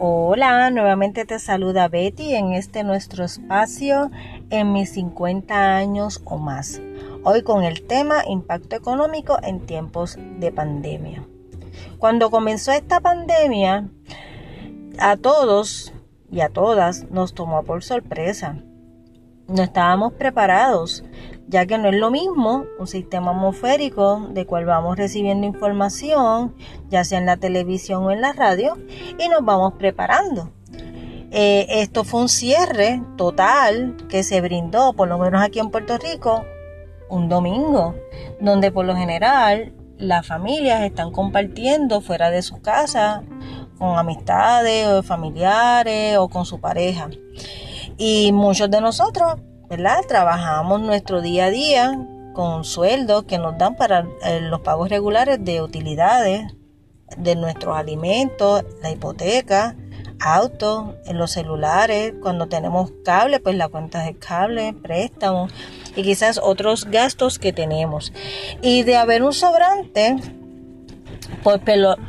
Hola, nuevamente te saluda Betty en este nuestro espacio en mis 50 años o más. Hoy con el tema impacto económico en tiempos de pandemia. Cuando comenzó esta pandemia, a todos y a todas nos tomó por sorpresa. No estábamos preparados, ya que no es lo mismo un sistema atmosférico de cual vamos recibiendo información, ya sea en la televisión o en la radio, y nos vamos preparando. Eh, esto fue un cierre total que se brindó, por lo menos aquí en Puerto Rico, un domingo, donde por lo general las familias están compartiendo fuera de su casa con amistades o familiares o con su pareja. Y muchos de nosotros, ¿verdad? Trabajamos nuestro día a día con sueldos que nos dan para eh, los pagos regulares de utilidades, de nuestros alimentos, la hipoteca, autos, los celulares, cuando tenemos cable, pues la cuenta de cable, préstamos y quizás otros gastos que tenemos. Y de haber un sobrante, pues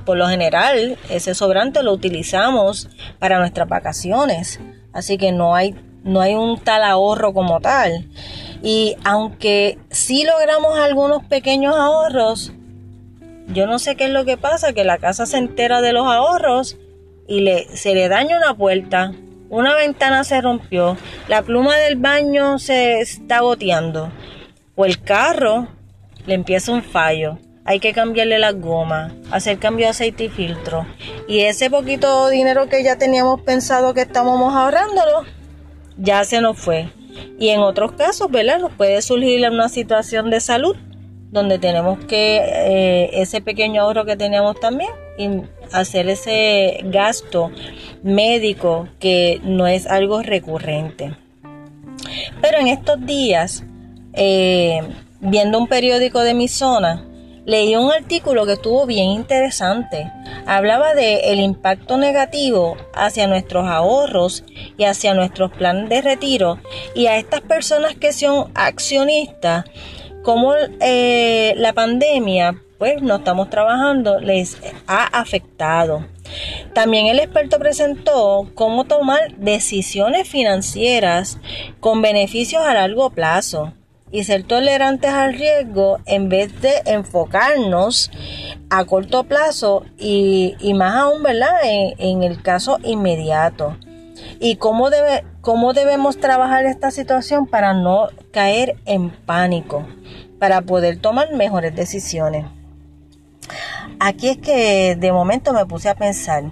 por lo general ese sobrante lo utilizamos para nuestras vacaciones Así que no hay, no hay un tal ahorro como tal. Y aunque sí logramos algunos pequeños ahorros, yo no sé qué es lo que pasa, que la casa se entera de los ahorros y le, se le daña una puerta, una ventana se rompió, la pluma del baño se está goteando o el carro le empieza un fallo hay que cambiarle las gomas, hacer cambio de aceite y filtro. Y ese poquito dinero que ya teníamos pensado que estábamos ahorrándolo, ya se nos fue. Y en otros casos, ¿verdad? Nos puede surgir una situación de salud donde tenemos que eh, ese pequeño ahorro que teníamos también y hacer ese gasto médico que no es algo recurrente. Pero en estos días, eh, viendo un periódico de mi zona, leí un artículo que estuvo bien interesante. Hablaba de el impacto negativo hacia nuestros ahorros y hacia nuestros planes de retiro y a estas personas que son accionistas, como eh, la pandemia, pues no estamos trabajando, les ha afectado. También el experto presentó cómo tomar decisiones financieras con beneficios a largo plazo y ser tolerantes al riesgo en vez de enfocarnos a corto plazo y, más aún, ¿verdad? En, el caso inmediato. Y cómo, debe, cómo debemos trabajar esta situación para no caer en pánico, para poder tomar mejores decisiones. Aquí es que de momento me puse a pensar,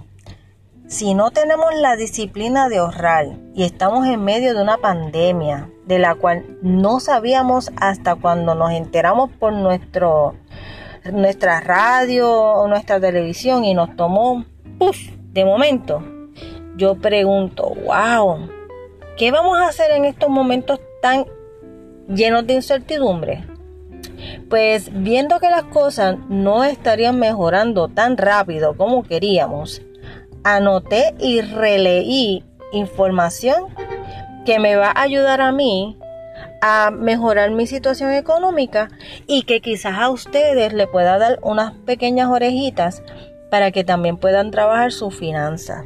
si no tenemos la disciplina de ahorrar y estamos en medio de una pandemia de la cual no sabíamos hasta cuando nos enteramos por nuestro, nuestra radio o nuestra televisión y nos tomó, puff, de momento, yo pregunto, wow, ¿qué vamos a hacer en estos momentos tan llenos de incertidumbre? Pues viendo que las cosas no estarían mejorando tan rápido como queríamos, anoté y releí información que me va a ayudar a mí a mejorar mi situación económica y que quizás a ustedes le pueda dar unas pequeñas orejitas para que también puedan trabajar su finanza.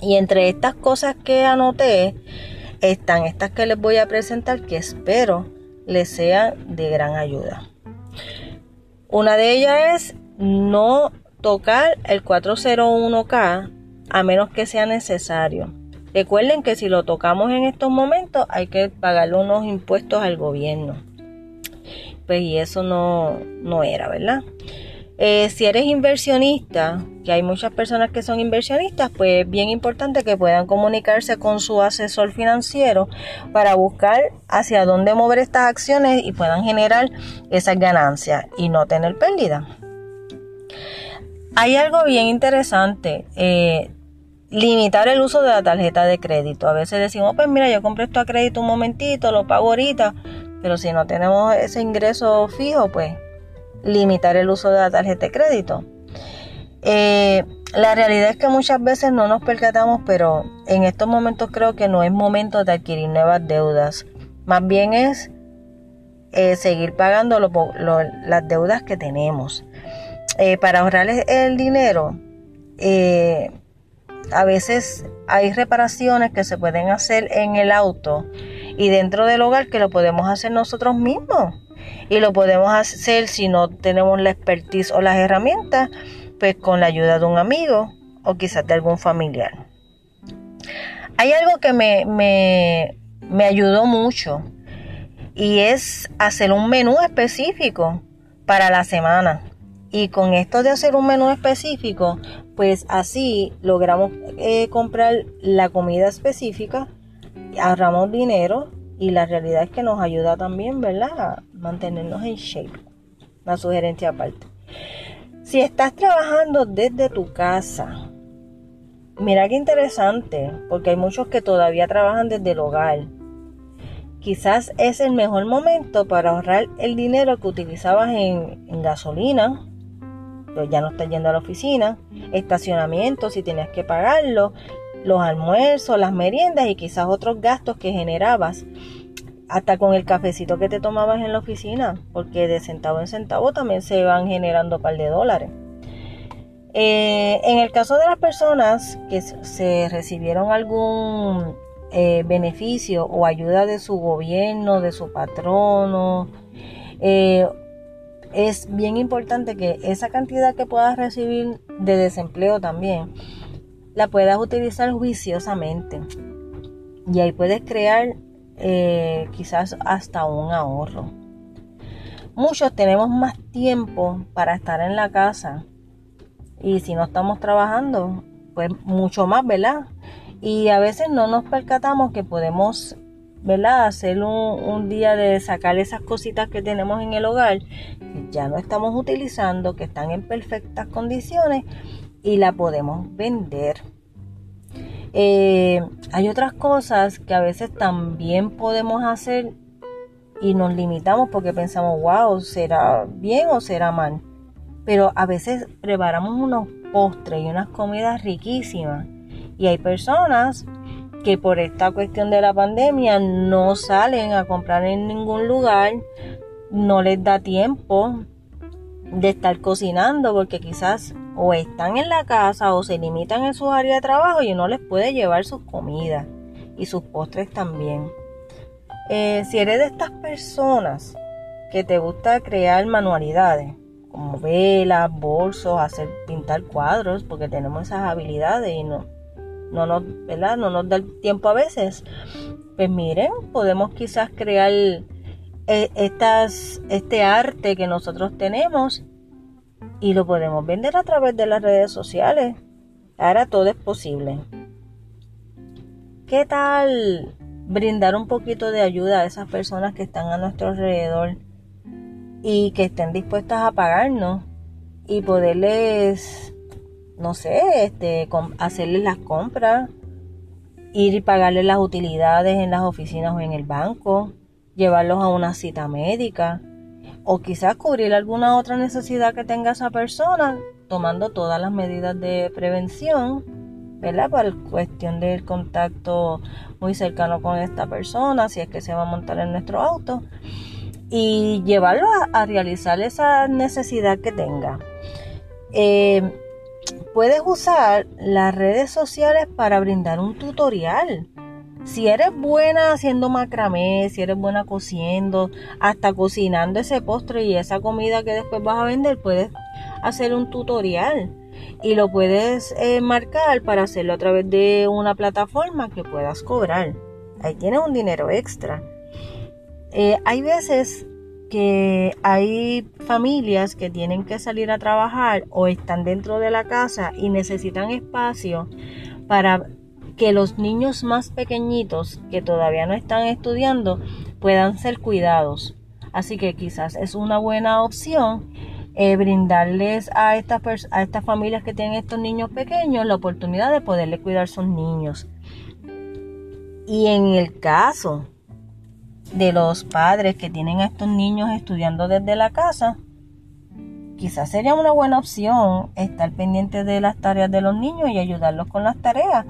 Y entre estas cosas que anoté están estas que les voy a presentar que espero les sean de gran ayuda. Una de ellas es no tocar el 401k a menos que sea necesario. Recuerden que si lo tocamos en estos momentos hay que pagarle unos impuestos al gobierno. Pues y eso no, no era, ¿verdad? Eh, si eres inversionista, que hay muchas personas que son inversionistas, pues es bien importante que puedan comunicarse con su asesor financiero para buscar hacia dónde mover estas acciones y puedan generar esas ganancias y no tener pérdida. Hay algo bien interesante. Eh, limitar el uso de la tarjeta de crédito. A veces decimos, pues mira, yo compré esto a crédito un momentito, lo pago ahorita, pero si no tenemos ese ingreso fijo, pues limitar el uso de la tarjeta de crédito. Eh, la realidad es que muchas veces no nos percatamos, pero en estos momentos creo que no es momento de adquirir nuevas deudas. Más bien es eh, seguir pagando las deudas que tenemos. Eh, para ahorrar el dinero, eh, a veces hay reparaciones que se pueden hacer en el auto y dentro del hogar que lo podemos hacer nosotros mismos. Y lo podemos hacer si no tenemos la expertise o las herramientas, pues con la ayuda de un amigo o quizás de algún familiar. Hay algo que me, me, me ayudó mucho y es hacer un menú específico para la semana. Y con esto de hacer un menú específico, pues así logramos eh, comprar la comida específica, ahorramos dinero y la realidad es que nos ayuda también, ¿verdad? A mantenernos en shape. Una sugerencia aparte. Si estás trabajando desde tu casa, mira qué interesante, porque hay muchos que todavía trabajan desde el hogar. Quizás es el mejor momento para ahorrar el dinero que utilizabas en, gasolina, ya no estás yendo a la oficina, estacionamiento si tenías que pagarlo, los almuerzos, las meriendas y quizás otros gastos que generabas, hasta con el cafecito que te tomabas en la oficina, porque de centavo en centavo también se van generando un par de dólares. Eh, en el caso de las personas que se recibieron algún eh, beneficio o ayuda de su gobierno, de su patrono, eh, es bien importante que esa cantidad que puedas recibir de desempleo también la puedas utilizar juiciosamente. Y ahí puedes crear eh, quizás hasta un ahorro. Muchos tenemos más tiempo para estar en la casa. Y si no estamos trabajando, pues mucho más, ¿verdad? Y a veces no nos percatamos que podemos ¿verdad? Hacer un, día de sacar esas cositas que tenemos en el hogar, que ya no estamos utilizando, que están en perfectas condiciones y la podemos vender. Eh, hay otras cosas que a veces también podemos hacer y nos limitamos porque pensamos, wow, ¿será bien o será mal? Pero a veces preparamos unos postres y unas comidas riquísimas. Y hay personas que por esta cuestión de la pandemia no salen a comprar en ningún lugar, no les da tiempo de estar cocinando porque quizás o están en la casa o se limitan en su área de trabajo y uno les puede llevar sus comidas y sus postres también. Eh, si eres de estas personas que te gusta crear manualidades, como velas, bolsos, hacer pintar cuadros, porque tenemos esas habilidades y no, no nos, ¿verdad? no nos da el tiempo a veces, pues miren, podemos quizás crear eh, estas, este arte que nosotros tenemos y lo podemos vender a través de las redes sociales. Ahora todo es posible. ¿Qué tal brindar un poquito de ayuda a esas personas que están a nuestro alrededor y que estén dispuestas a pagarnos y poderles no sé, este, hacerles las compras, ir y pagarles las utilidades en las oficinas o en el banco, llevarlos a una cita médica o quizás cubrir alguna otra necesidad que tenga esa persona tomando todas las medidas de prevención, ¿verdad? Para cuestión del contacto muy cercano con esta persona, si es que se va a montar en nuestro auto, y llevarlo a, realizar esa necesidad que tenga. Eh, puedes usar las redes sociales para brindar un tutorial. Si eres buena haciendo macramé, si eres buena cociendo, hasta cocinando ese postre y esa comida que después vas a vender, puedes hacer un tutorial y lo puedes eh, marcar para hacerlo a través de una plataforma que puedas cobrar. Ahí tienes un dinero extra. Eh, hay veces que hay familias que tienen que salir a trabajar o están dentro de la casa y necesitan espacio para que los niños más pequeñitos que todavía no están estudiando puedan ser cuidados. Así que quizás es una buena opción eh, brindarles a estas, a estas familias que tienen estos niños pequeños la oportunidad de poderle cuidar a sus niños. Y en el caso de los padres que tienen a estos niños estudiando desde la casa, quizás sería una buena opción estar pendiente de las tareas de los niños y ayudarlos con las tareas,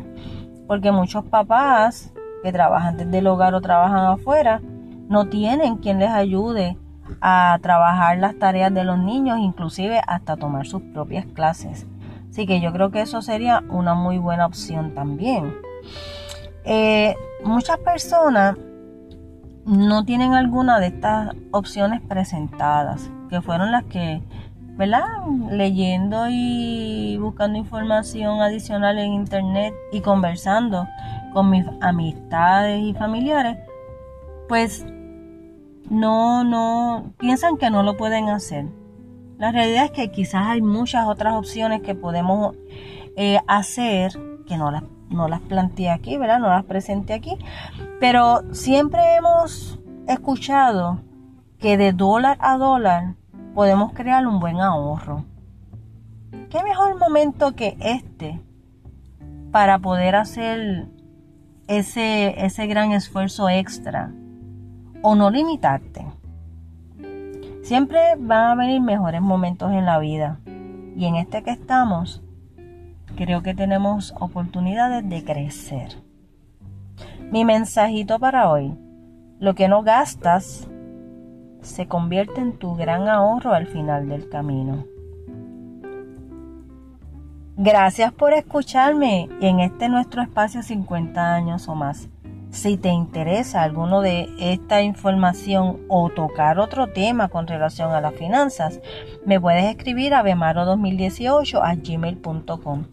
porque muchos papás que trabajan desde el hogar o trabajan afuera no tienen quien les ayude a trabajar las tareas de los niños, inclusive hasta tomar sus propias clases. Así que yo creo que eso sería una muy buena opción también. Eh, muchas personas no tienen alguna de estas opciones presentadas, que fueron las que, ¿verdad? Leyendo y buscando información adicional en internet y conversando con mis amistades y familiares, pues no, no, piensan que no lo pueden hacer. La realidad es que quizás hay muchas otras opciones que podemos eh, hacer que no las, no las planteé aquí, ¿verdad? No las presenté aquí, pero siempre hemos escuchado que de dólar a dólar podemos crear un buen ahorro. ¿Qué mejor momento que este para poder hacer ese, ese gran esfuerzo extra o no limitarte? Siempre van a venir mejores momentos en la vida y en este que estamos creo que tenemos oportunidades de crecer. Mi mensajito para hoy. Lo que no gastas se convierte en tu gran ahorro al final del camino. Gracias por escucharme en este nuestro espacio 50 años o más. Si te interesa alguno de esta información o tocar otro tema con relación a las finanzas, me puedes escribir a bemaro2018 a gmail.com.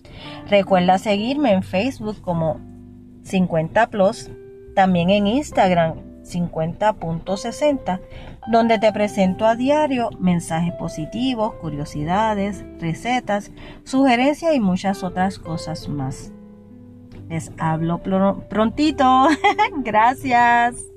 Recuerda seguirme en Facebook como 50 Plus, también en Instagram 50.60, donde te presento a diario mensajes positivos, curiosidades, recetas, sugerencias y muchas otras cosas más. Les hablo prontito. Gracias.